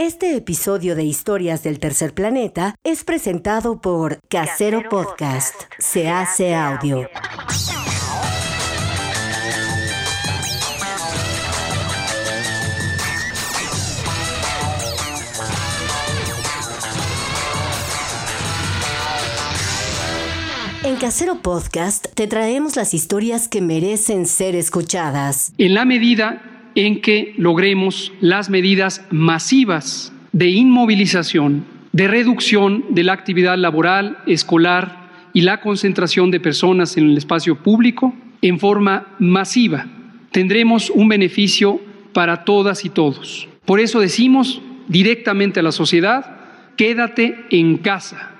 Este episodio de Historias del Tercer Planeta es presentado por Casero Podcast. Se hace audio. En Casero Podcast te traemos las historias que merecen ser escuchadas. En la medida en que logremos las medidas masivas de inmovilización, de reducción de la actividad laboral, escolar y la concentración de personas en el espacio público en forma masiva. Tendremos un beneficio para todas y todos. Por eso decimos directamente a la sociedad, quédate en casa,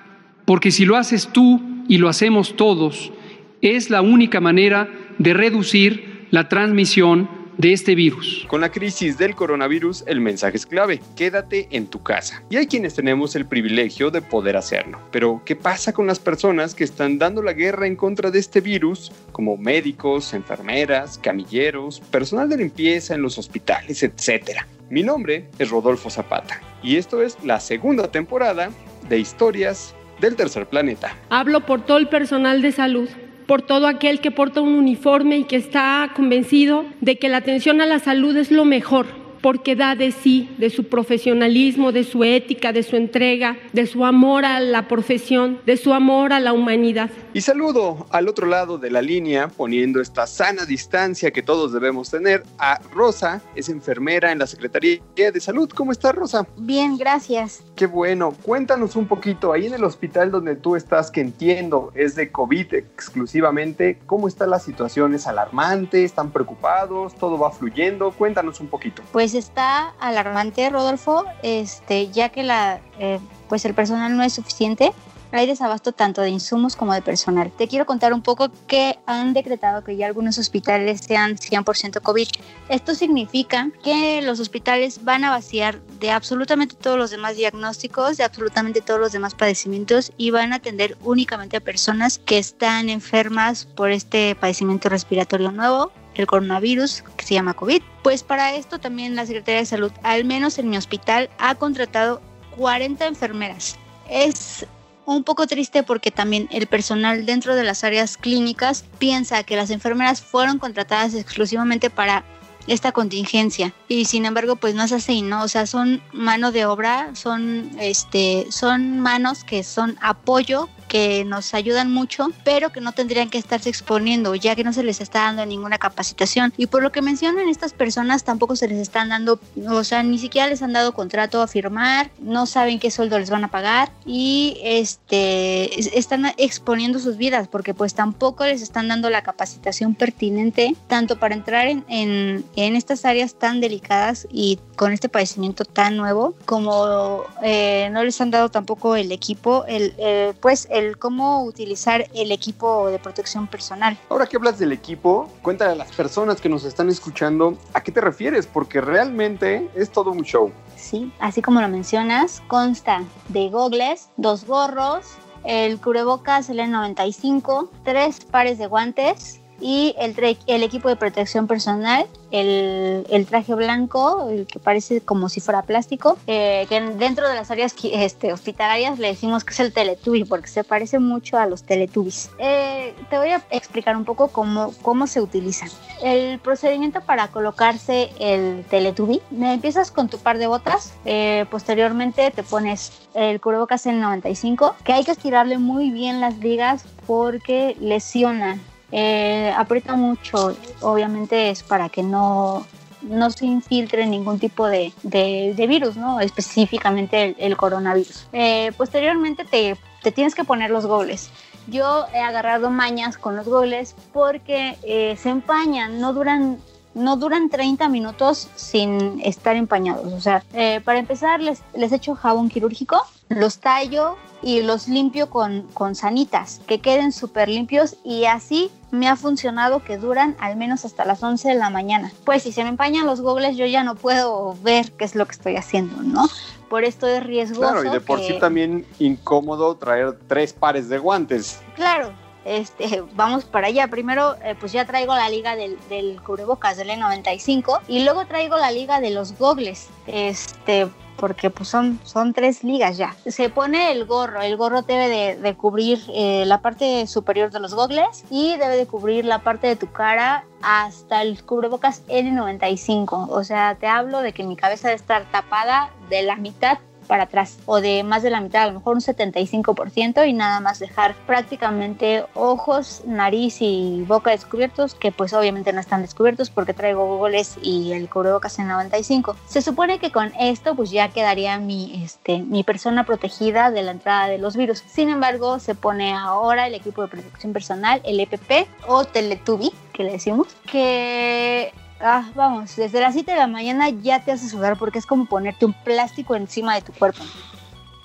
porque si lo haces tú y lo hacemos todos, es la única manera de reducir la transmisión de este virus. Con la crisis del coronavirus, el mensaje es clave, quédate en tu casa. Y hay quienes tenemos el privilegio de poder hacerlo. Pero, ¿qué pasa con las personas que están dando la guerra en contra de este virus, como médicos, enfermeras, camilleros, personal de limpieza en los hospitales, etcétera? Mi nombre es Rodolfo Zapata y esto es la segunda temporada de Historias del Tercer Planeta. Hablo por todo el personal de salud por todo aquel que porta un uniforme y que está convencido de que la atención a la salud es lo mejor porque da de sí, de su profesionalismo, de su ética, de su entrega, de su amor a la profesión, de su amor a la humanidad. Y saludo al otro lado de la línea, poniendo esta sana distancia que todos debemos tener, a Rosa, es enfermera en la Secretaría de Salud. ¿Cómo está Rosa? Bien, gracias. Qué bueno. Cuéntanos un poquito, ahí en el hospital donde tú estás, que entiendo es de COVID exclusivamente, ¿cómo está la situación? ¿Es alarmante? ¿Están preocupados? ¿Todo va fluyendo? Cuéntanos un poquito. Pues pues está alarmante, Rodolfo, este, ya que la, eh, pues el personal no es suficiente. Hay desabasto tanto de insumos como de personal. Te quiero contar un poco que han decretado que ya algunos hospitales sean 100% COVID. Esto significa que los hospitales van a vaciar de absolutamente todos los demás diagnósticos, de absolutamente todos los demás padecimientos y van a atender únicamente a personas que están enfermas por este padecimiento respiratorio nuevo el coronavirus que se llama COVID. Pues para esto también la Secretaría de Salud, al menos en mi hospital, ha contratado 40 enfermeras. Es un poco triste porque también el personal dentro de las áreas clínicas piensa que las enfermeras fueron contratadas exclusivamente para esta contingencia y sin embargo pues no es así no o sea son mano de obra son este son manos que son apoyo que nos ayudan mucho, pero que no tendrían que estarse exponiendo, ya que no se les está dando ninguna capacitación. Y por lo que mencionan estas personas, tampoco se les están dando, o sea, ni siquiera les han dado contrato a firmar, no saben qué sueldo les van a pagar y este están exponiendo sus vidas porque pues tampoco les están dando la capacitación pertinente tanto para entrar en, en, en estas áreas tan delicadas y con este padecimiento tan nuevo como eh, no les han dado tampoco el equipo, el, eh, pues el cómo utilizar el equipo de protección personal. Ahora que hablas del equipo, cuéntale a las personas que nos están escuchando a qué te refieres, porque realmente es todo un show. Sí, así como lo mencionas, consta de gogles, dos gorros, el cubrebocas el N95, tres pares de guantes, y el, el equipo de protección personal, el, el, traje blanco, el que parece como si fuera plástico, eh, que dentro de las áreas este, hospitalarias le decimos que es el Teletubby porque se parece mucho a los Teletubbies. Eh, te voy a explicar un poco cómo, cómo se utilizan. El procedimiento para colocarse el Teletubby, empiezas con tu par de botas, eh, posteriormente te pones el cubrebocas en 95, que hay que estirarle muy bien las ligas porque lesiona eh, aprieta mucho, obviamente es para que no, no se infiltre ningún tipo de, de, virus, ¿no? específicamente el, coronavirus. Eh, posteriormente te, te, tienes que poner los goles. Yo he agarrado mañas con los goles porque eh, se empañan, no duran no duran 30 minutos sin estar empañados. O sea, eh, para empezar les, les echo jabón quirúrgico, los tallo y los limpio con, con sanitas, que queden súper limpios y así me ha funcionado que duran al menos hasta las 11 de la mañana. Pues si se me empañan los gogles yo ya no puedo ver qué es lo que estoy haciendo, ¿no? Por esto es riesgoso. Claro, y de por sí también incómodo traer tres pares de guantes. Claro, este, vamos para allá. Primero, eh, pues ya traigo la liga del, del cubrebocas del E95 y luego traigo la liga de los gogles. Este, porque pues son, son tres ligas ya. Se pone el gorro, el gorro debe de, cubrir eh, la parte superior de los gogles y debe de cubrir la parte de tu cara hasta el cubrebocas N95. O sea, te hablo de que mi cabeza debe estar tapada de la mitad para atrás o de más de la mitad, a lo mejor un 75% y nada más dejar prácticamente ojos, nariz y boca descubiertos, que pues obviamente no están descubiertos porque traigo googles y el cubrebocas en 95. Se supone que con esto pues ya quedaría mi, este, mi persona protegida de la entrada de los virus. Sin embargo, se pone ahora el equipo de protección personal, el EPP o Teletubi, que le decimos, que ah, vamos, desde las 7 de la mañana ya te hace sudar porque es como ponerte un plástico encima de tu cuerpo.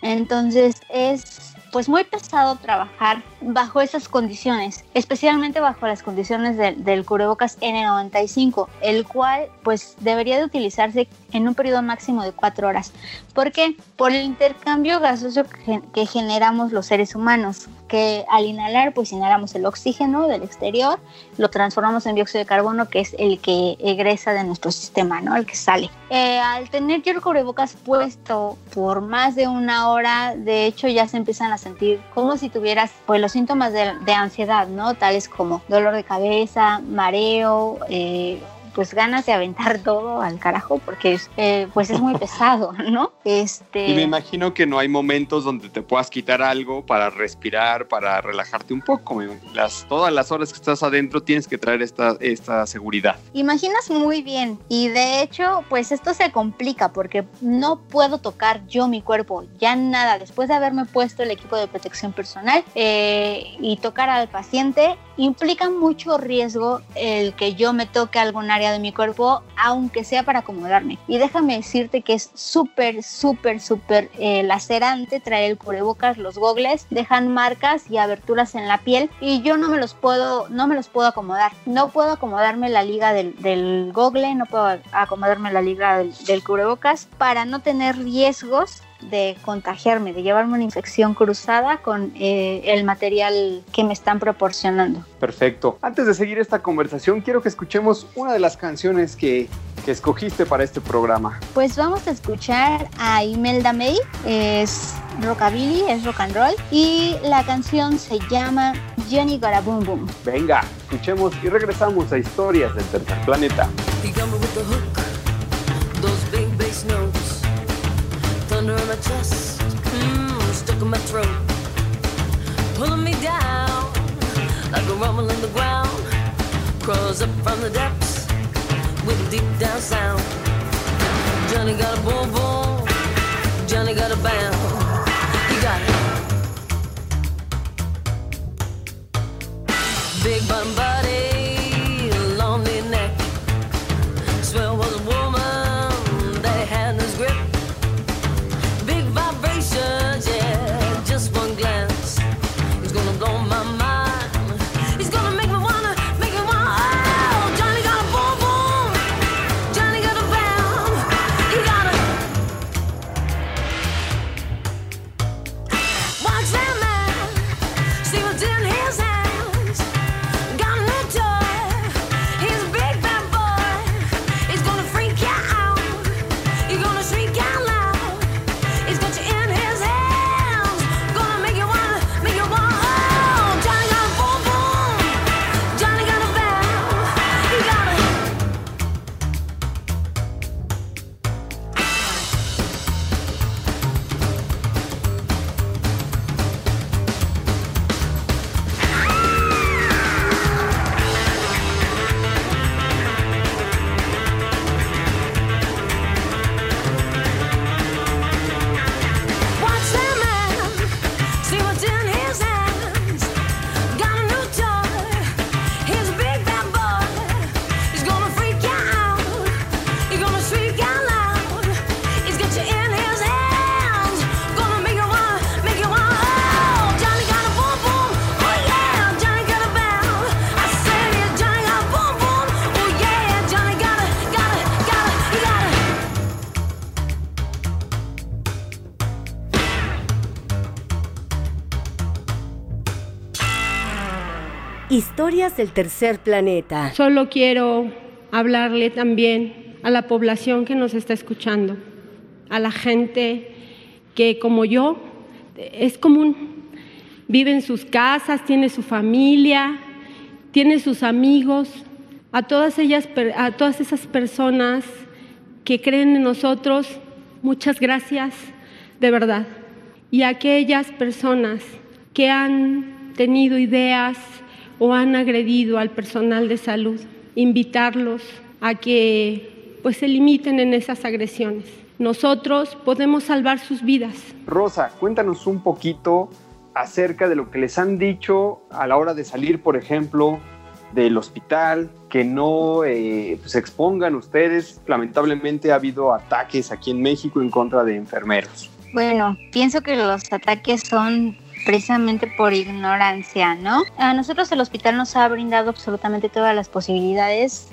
Entonces es pues muy pesado trabajar bajo esas condiciones, especialmente bajo las condiciones del cubrebocas N95, el cual pues debería de utilizarse en un periodo máximo de cuatro horas. ¿Por qué? Por el intercambio gasoso que generamos los seres humanos, que al inhalar pues inhalamos el oxígeno del exterior, lo transformamos en dióxido de carbono que es el que egresa de nuestro sistema, ¿no? El que sale. Eh, al tener yo el cubrebocas puesto por más de una hora, de hecho ya se empiezan a sentir como si tuvieras pues los síntomas de, de ansiedad, ¿no? Tales como dolor de cabeza, mareo, eh, pues ganas de aventar todo al carajo porque eh, pues es muy pesado, ¿no? Este... Y me imagino que no hay momentos donde te puedas quitar algo para respirar, para relajarte un poco. Las, todas las horas que estás adentro tienes que traer esta, esta seguridad. Imaginas muy bien y de hecho pues esto se complica porque no puedo tocar yo mi cuerpo, ya nada, después de haberme puesto el equipo de protección personal eh, y tocar al paciente implica mucho riesgo el que yo me toque algún área de mi cuerpo, aunque sea para acomodarme. Y déjame decirte que es súper, súper, súper eh, lacerante traer el cubrebocas, los gogles, dejan marcas y aberturas en la piel y yo no me los puedo, no me los puedo acomodar. No puedo acomodarme la liga del, del gogle, no puedo acomodarme la liga del, del cubrebocas para no tener riesgos de contagiarme, de llevarme una infección cruzada con eh, el material que me están proporcionando. Perfecto. Antes de seguir esta conversación, quiero que escuchemos una de las canciones que, que escogiste para este programa. Pues vamos a escuchar a Imelda May, es rockabilly, es rock and roll, y la canción se llama Johnny Got a Boom Boom. Venga, escuchemos y regresamos a Historias del Tercer Planeta. My chest, mm, stuck in my throat, pulling me down like a rumble in the ground. Crawls up from the depths with a deep down sound. Johnny got a boom boom, Johnny got a bam, he got it. Big bottom body. Del tercer planeta. Solo quiero hablarle también a la población que nos está escuchando, a la gente que como yo es común, vive en sus casas, tiene su familia, tiene sus amigos, a todas ellas, a todas esas personas que creen en nosotros, muchas gracias, de verdad. Y a aquellas personas que han tenido ideas o han agredido al personal de salud, invitarlos a que pues se limiten en esas agresiones. Nosotros podemos salvar sus vidas. Rosa, cuéntanos un poquito acerca de lo que les han dicho a la hora de salir, por ejemplo, del hospital, que no eh, se expongan ustedes. Lamentablemente ha habido ataques aquí en México en contra de enfermeros. Bueno, pienso que los ataques son precisamente por ignorancia, ¿no? A nosotros el hospital nos ha brindado absolutamente todas las posibilidades,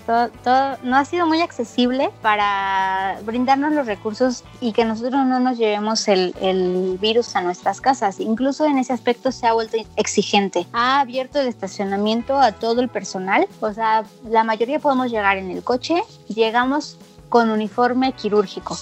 no ha sido muy accesible para brindarnos los recursos y que nosotros no nos llevemos el, el virus a nuestras casas. Incluso en ese aspecto se ha vuelto exigente. Ha abierto el estacionamiento a todo el personal, o sea, la mayoría podemos llegar en el coche, llegamos con uniforme quirúrgico.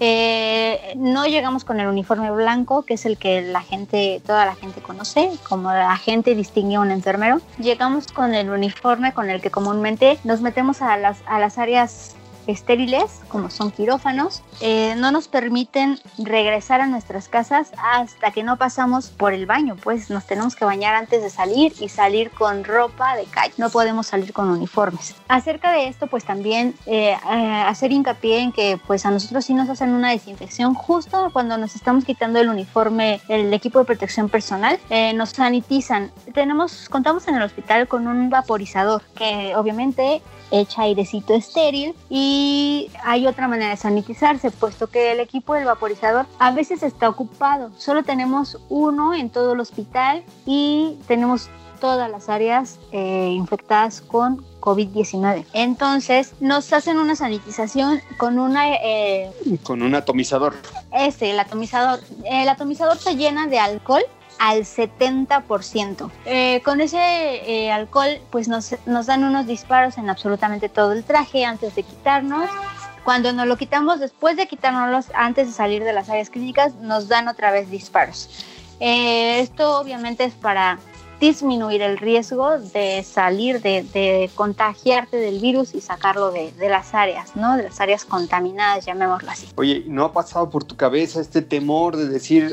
Eh, no llegamos con el uniforme blanco, que es el que la gente, toda la gente conoce, como la gente distingue a un enfermero. Llegamos con el uniforme con el que comúnmente nos metemos a las, a las áreas estériles, como son quirófanos, eh, no nos permiten regresar a nuestras casas hasta que no pasamos por el baño, pues nos tenemos que bañar antes de salir y salir con ropa de calle, no podemos salir con uniformes. Acerca de esto, pues también eh, eh, hacer hincapié en que pues a nosotros sí nos hacen una desinfección justo cuando nos estamos quitando el uniforme, el equipo de protección personal, nos sanitizan. Tenemos, contamos en el hospital con un vaporizador que obviamente echa airecito estéril y hay otra manera de sanitizarse, puesto que el equipo del vaporizador a veces está ocupado. Solo tenemos uno en todo el hospital y tenemos todas las áreas eh, infectadas con COVID-19. Entonces nos hacen una sanitización con una... Eh, con un atomizador. Ese, el atomizador. El atomizador se llena de alcohol al 70%. Eh, con ese eh, alcohol, pues nos, nos dan unos disparos en absolutamente todo el traje antes de quitarnos. Cuando nos lo quitamos, después de quitárnoslos, antes de salir de las áreas clínicas, nos dan otra vez disparos. Eh, esto obviamente es para disminuir el riesgo de salir, de, contagiarte del virus y sacarlo de, las áreas, ¿no? De las áreas contaminadas, llamémoslo así. Oye, ¿no ha pasado por tu cabeza este temor de decir,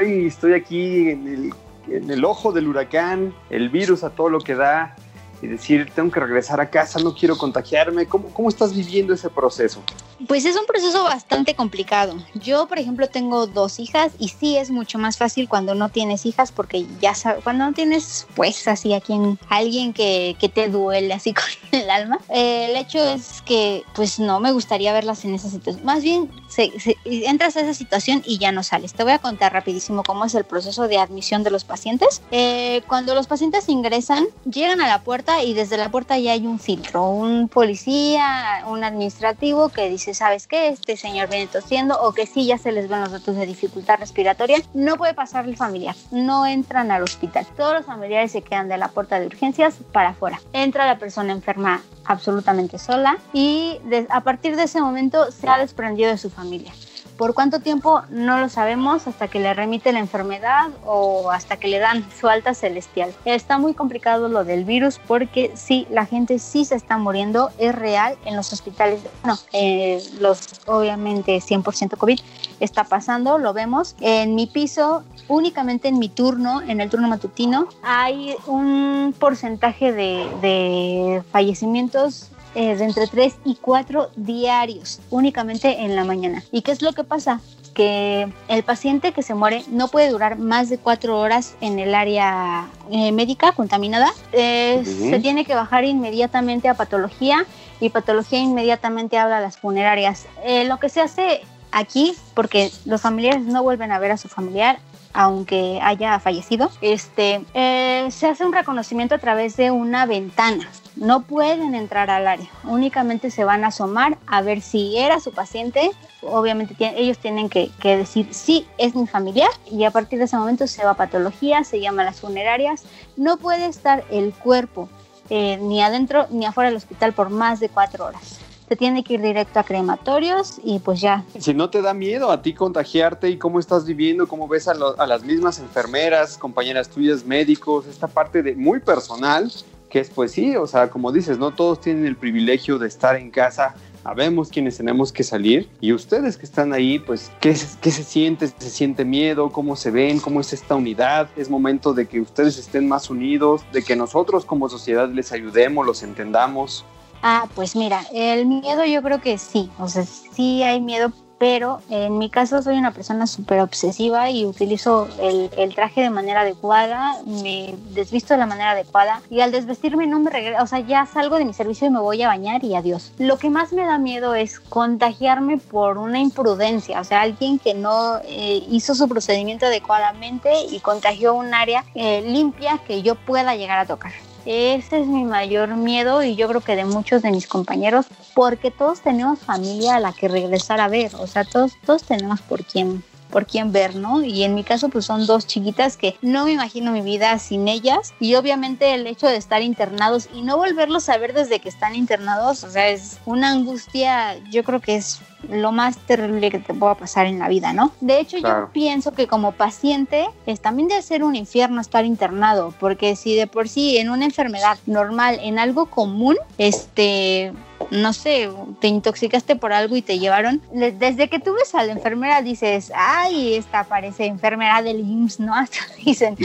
ay, estoy aquí en el, en el ojo del huracán, el virus a todo lo que da? Y decir, tengo que regresar a casa, no quiero contagiarme. ¿Cómo, ¿Cómo estás viviendo ese proceso? Pues es un proceso bastante complicado. Yo, por ejemplo, tengo dos hijas y sí es mucho más fácil cuando no tienes hijas porque ya sabes, cuando no tienes, pues, así a quien, alguien que, que te duele así con el alma. Eh, el hecho es que, pues, no me gustaría verlas en esa situación. Más bien, se, entras a esa situación y ya no sales. Te voy a contar rapidísimo cómo es el proceso de admisión de los pacientes. Eh, cuando los pacientes ingresan, llegan a la puerta y desde la puerta ya hay un filtro, un policía, un administrativo que dice ¿sabes qué? Este señor viene tosiendo o que sí ya se les ven los datos de dificultad respiratoria, no puede pasar el familiar, no entran al hospital. Todos los familiares se quedan de la puerta de urgencias para afuera. Entra la persona enferma absolutamente sola y a partir de ese momento se ha desprendido de su familia. ¿Por cuánto tiempo? No lo sabemos hasta que le remite la enfermedad o hasta que le dan su alta celestial. Está muy complicado lo del virus porque sí, la gente sí se está muriendo, es real en los hospitales. No, eh, los obviamente 100% COVID está pasando, lo vemos. En mi piso, únicamente en mi turno, en el turno matutino, hay un porcentaje de, de fallecimientos eh, de entre 3 y 4 diarios, únicamente en la mañana. ¿Y qué es lo que pasa? que el paciente que se muere no puede durar más de cuatro horas en el área eh, médica contaminada. Eh, se tiene que bajar inmediatamente a patología y patología inmediatamente habla a las funerarias. lo que se hace aquí, porque los familiares no vuelven a ver a su familiar, aunque haya fallecido, este, se hace un reconocimiento a través de una ventana no pueden entrar al área, únicamente se van a asomar a ver si era su paciente. Obviamente ellos tienen que, decir sí, es mi familiar y a partir de ese momento se va a patología, se llama las funerarias. No puede estar el cuerpo eh, ni adentro ni afuera del hospital por más de cuatro horas. se tiene que ir directo a crematorios y pues ya. Si no te da miedo a ti contagiarte y cómo estás viviendo, cómo ves a, a las mismas enfermeras, compañeras tuyas, médicos, esta parte de muy personal, que es pues sí, o sea, como dices, no todos tienen el privilegio de estar en casa sabemos quienes tenemos que salir y ustedes que están ahí, pues, ¿qué, ¿qué, se siente? ¿Se siente miedo? ¿Cómo se ven? ¿Cómo es esta unidad? Es momento de que ustedes estén más unidos, de que nosotros como sociedad les ayudemos, los entendamos. Ah, pues mira, el miedo yo creo que sí, o sea, sí hay miedo pero en mi caso soy una persona súper obsesiva y utilizo el, traje de manera adecuada, me desvisto de la manera adecuada y al desvestirme no me regreso, o sea, ya salgo de mi servicio y me voy a bañar y adiós. Lo que más me da miedo es contagiarme por una imprudencia, o sea, alguien que no eh, hizo su procedimiento adecuadamente y contagió un área eh, limpia que yo pueda llegar a tocar. Ese es mi mayor miedo y yo creo que de muchos de mis compañeros, porque todos tenemos familia a la que regresar a ver, o sea, todos, todos tenemos por quién por quién ver, ¿no? Y en mi caso pues son dos chiquitas que no me imagino mi vida sin ellas y obviamente el hecho de estar internados y no volverlos a ver desde que están internados, o sea, es una angustia, yo creo que es lo más terrible que te pueda pasar en la vida, ¿no? De hecho, yo pienso que como paciente es, también debe ser un infierno estar internado, porque si de por sí en una enfermedad normal, en algo común, este, no sé, te intoxicaste por algo y te llevaron. Desde que tú ves a la enfermera dices, ay, esta parece enfermera del IMSS, ¿no? Dicen,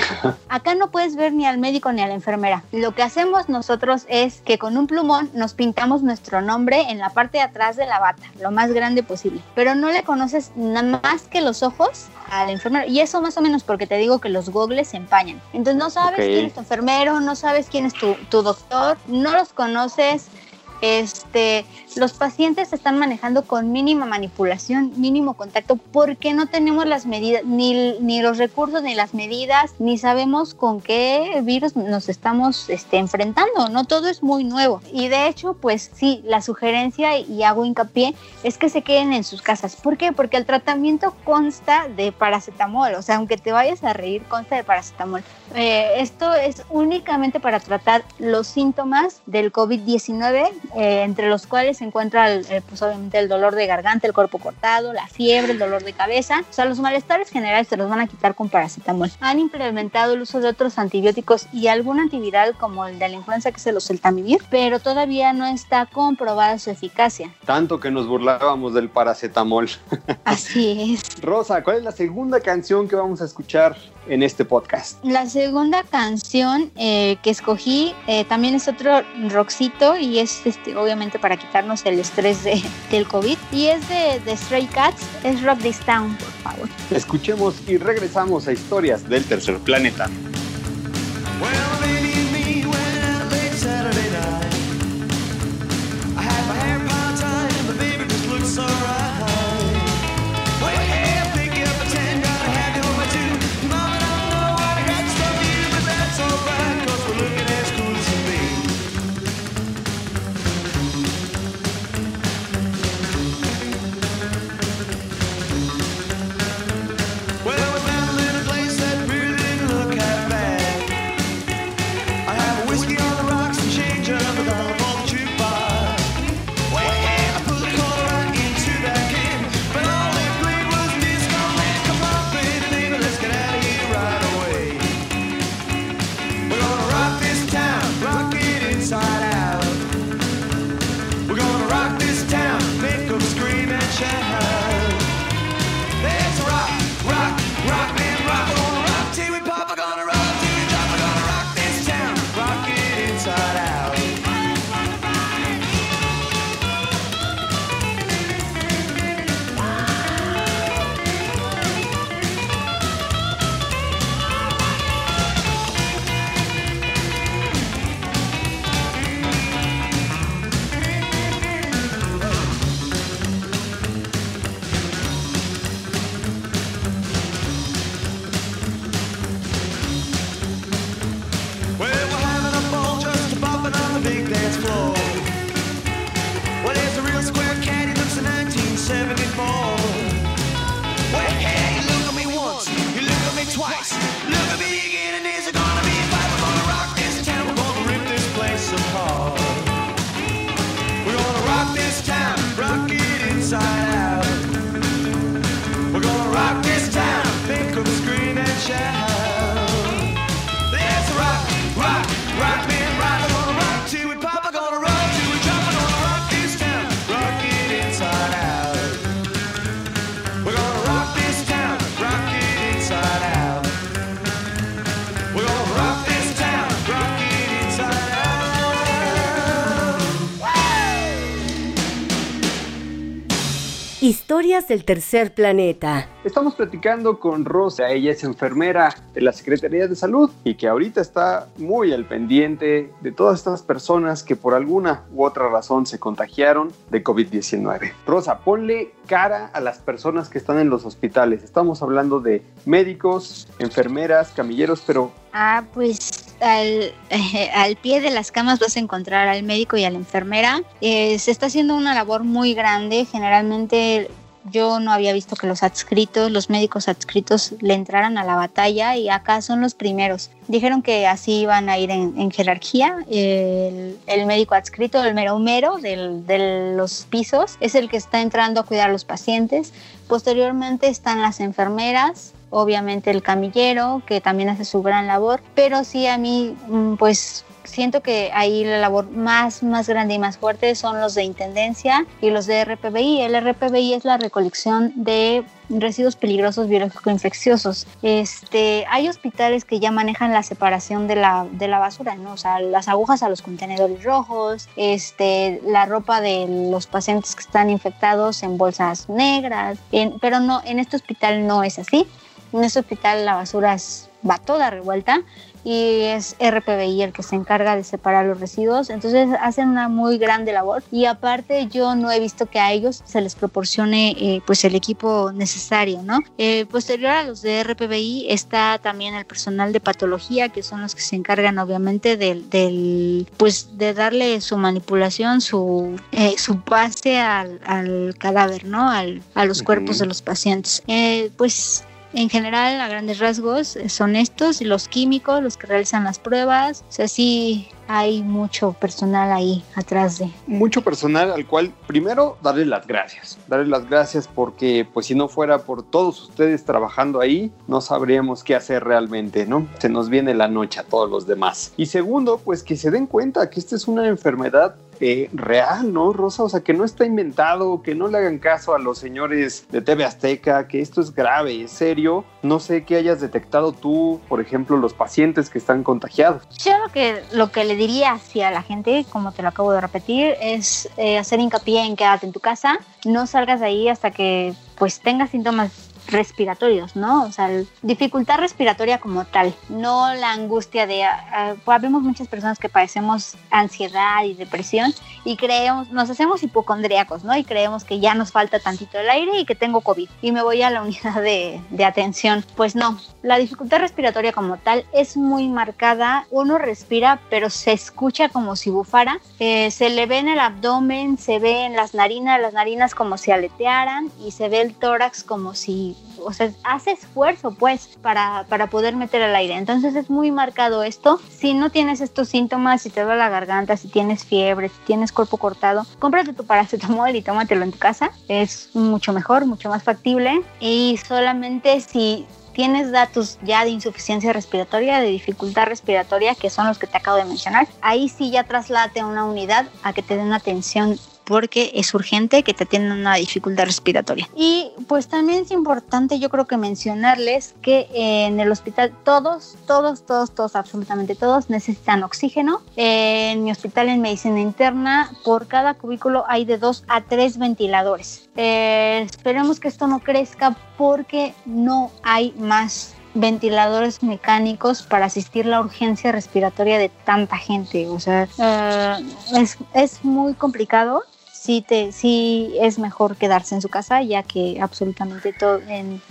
acá no puedes ver ni al médico ni a la enfermera. Lo que hacemos nosotros es que con un plumón nos pintamos nuestro nombre en la parte de atrás de la bata, lo más grande grande posible, pero no le conoces nada más que los ojos al enfermero. Y eso más o menos porque te digo que los gogles se empañan. Entonces no sabes quién es tu enfermero, no sabes quién es tu, tu doctor, no los conoces, este, los pacientes se están manejando con mínima manipulación, mínimo contacto, porque no tenemos las medidas, ni, ni los recursos, ni las medidas, ni sabemos con qué virus nos estamos este, enfrentando, ¿no? Todo es muy nuevo. Y de hecho, pues sí, la sugerencia, y hago hincapié, es que se queden en sus casas. ¿Por qué? Porque el tratamiento consta de paracetamol, o sea, aunque te vayas a reír, consta de paracetamol. Eh, esto es únicamente para tratar los síntomas del COVID-19 eh, entre los cuales se encuentra el, eh, pues obviamente el dolor de garganta, el cuerpo cortado, la fiebre, el dolor de cabeza. O sea, los malestares generales se los van a quitar con paracetamol. Han implementado el uso de otros antibióticos y algún antiviral como el de la influenza que es el oseltamivir, pero todavía no está comprobada su eficacia. Tanto que nos burlábamos del paracetamol. Así es. Rosa, ¿cuál es la segunda canción que vamos a escuchar en este podcast? La segunda canción eh, que escogí también es otro rockcito y es este obviamente para quitarnos el estrés de, del COVID. Y es de, de Stray Cats, es Rock This Town, por favor. Escuchemos y regresamos a historias del tercer planeta. y Historias del tercer planeta. Estamos platicando con Rosa, ella es enfermera de la Secretaría de Salud y que ahorita está muy al pendiente de todas estas personas que por alguna u otra razón se contagiaron de COVID-19. Rosa, ponle cara a las personas que están en los hospitales. Estamos hablando de médicos, enfermeras, camilleros, pero... Ah, pues al, al, pie de las camas vas a encontrar al médico y a la enfermera. Eh, se está haciendo una labor muy grande. Generalmente yo no había visto que los adscritos, los médicos adscritos le entraran a la batalla y acá son los primeros. Dijeron que así iban a ir en, jerarquía. El, médico adscrito, el mero mero del, de los pisos, es el que está entrando a cuidar a los pacientes. Posteriormente están las enfermeras, obviamente el camillero, que también hace su gran labor, pero sí a mí, mm, pues siento que ahí la labor más, más grande y más fuerte son los de Intendencia y los de RPBI. El RPBI es la recolección de residuos peligrosos biológico-infecciosos. Este, hay hospitales que ya manejan la separación de la, de la basura, ¿no? O sea, las agujas a los contenedores rojos, este, la ropa de los pacientes que están infectados en bolsas negras, pero no, en este hospital no es así. En este hospital la basura va toda revuelta y es RPBI el que se encarga de separar los residuos. Entonces hacen una muy grande labor y aparte yo no he visto que a ellos se les proporcione eh, pues el equipo necesario, ¿no? Eh, posterior a los de RPBI está también el personal de patología que son los que se encargan obviamente del, del pues de darle su manipulación, su, eh, su pase al, al, cadáver, ¿no? Al, a los cuerpos de los pacientes. pues en general, a grandes rasgos, eh, son estos los químicos los que realizan las pruebas. O sea, sí hay mucho personal ahí atrás de. Mucho personal al cual primero darle las gracias. Darle las gracias porque pues si no fuera por todos ustedes trabajando ahí, no sabríamos qué hacer realmente, ¿no? Se nos viene la noche a todos los demás. Y segundo, pues que se den cuenta que esta es una enfermedad eh, real, ¿no, Rosa? O sea, que no está inventado, que no le hagan caso a los señores de TV Azteca, que esto es grave, es serio. No sé qué hayas detectado tú, por ejemplo, los pacientes que están contagiados. Yo lo que, lo que le diría hacia la gente, como te lo acabo de repetir, es eh, hacer hincapié en quédate en tu casa, no salgas de ahí hasta que pues tengas síntomas respiratorios, ¿no? O sea, dificultad respiratoria como tal, no la angustia de, uh, muchas personas que padecemos ansiedad y depresión y creemos, nos hacemos hipocondríacos, ¿no? Y creemos que ya nos falta tantito el aire y que tengo COVID y me voy a la unidad de, de atención. Pues no, la dificultad respiratoria como tal es muy marcada, uno respira pero se escucha como si bufara, eh, se le ve en el abdomen, se ve en las narinas, las narinas como si aletearan y se ve el tórax como si o sea, hace esfuerzo pues para, para poder meter el aire. Entonces es muy marcado esto. Si no tienes estos síntomas, si te duele la garganta, si tienes fiebre, si tienes cuerpo cortado, cómprate tu paracetamol y tómatelo en tu casa. Es mucho mejor, mucho más factible. Y solamente si tienes datos ya de insuficiencia respiratoria, de dificultad respiratoria, que son los que te acabo de mencionar, ahí sí ya traslate a una unidad a que te den atención porque es urgente que te tengan una dificultad respiratoria. Y pues también es importante yo creo que mencionarles que en el hospital todos, todos, todos, todos, absolutamente todos necesitan oxígeno. En mi hospital en medicina interna por cada cubículo hay de dos a tres ventiladores. Eh, esperemos que esto no crezca porque no hay más ventiladores mecánicos para asistir la urgencia respiratoria de tanta gente. O sea, eh, es, es, muy complicado sí, te, sí es mejor quedarse en su casa, ya que absolutamente todo en,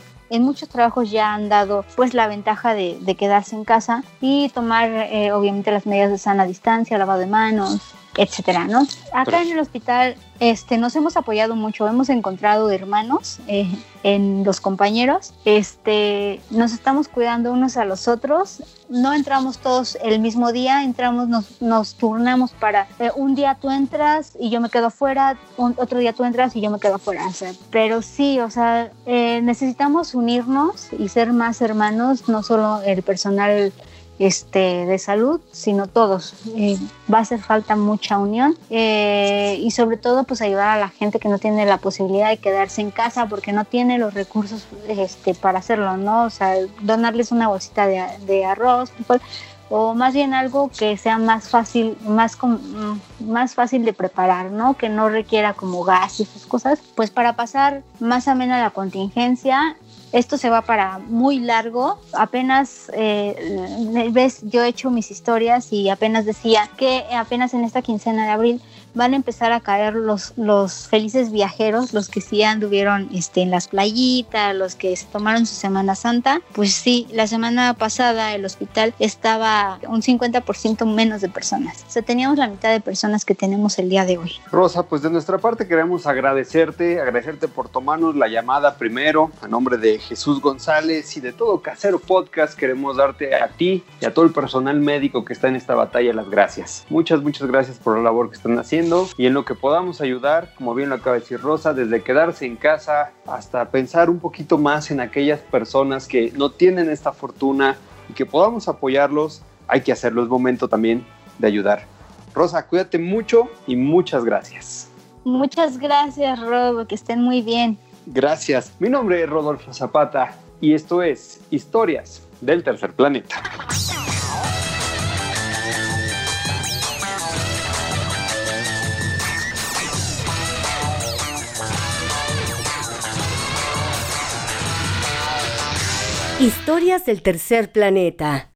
muchos trabajos ya han dado pues la ventaja de, de quedarse en casa y tomar eh, obviamente las medidas de sana distancia, lavado de manos, etcétera, ¿no? Acá en el hospital este, nos hemos apoyado mucho, hemos encontrado hermanos eh, en los compañeros, este, nos estamos cuidando unos a los otros, no entramos todos el mismo día, entramos, nos, nos turnamos para, eh, un día tú entras y yo me quedo afuera, otro día tú entras y yo me quedo afuera, o sea, pero sí, o sea, eh, necesitamos unirnos y ser más hermanos, no solo el personal este, de salud, sino todos. Eh, va a hacer falta mucha unión eh, y sobre todo pues ayudar a la gente que no tiene la posibilidad de quedarse en casa porque no tiene los recursos este, para hacerlo, ¿no? O sea, donarles una bolsita de, de arroz, o más bien algo que sea más fácil, más, más fácil de preparar, ¿no? Que no requiera como gas y esas cosas, pues para pasar más amena la contingencia esto se va para muy largo. Apenas, eh, ves, yo he hecho mis historias y apenas decía que apenas en esta quincena de abril van a empezar a caer los, los felices viajeros, los que sí anduvieron este, en las playitas, los que se tomaron su Semana Santa. Pues sí, la semana pasada el hospital estaba un 50% menos de personas. O sea, teníamos la mitad de personas que tenemos el día de hoy. Rosa, pues de nuestra parte queremos agradecerte, agradecerte por tomarnos la llamada primero, a nombre de Jesús González y de todo Casero Podcast, queremos darte a ti y a todo el personal médico que está en esta batalla las gracias. Muchas, muchas gracias por la labor que están haciendo y en lo que podamos ayudar, como bien lo acaba de decir Rosa, desde quedarse en casa hasta pensar un poquito más en aquellas personas que no tienen esta fortuna y que podamos apoyarlos, hay que hacerlo, es momento también de ayudar. Rosa, cuídate mucho y muchas gracias. Muchas gracias, Rob, que estén muy bien. Gracias. Mi nombre es Rodolfo Zapata y esto es Historias del Tercer Planeta. Historias del tercer planeta.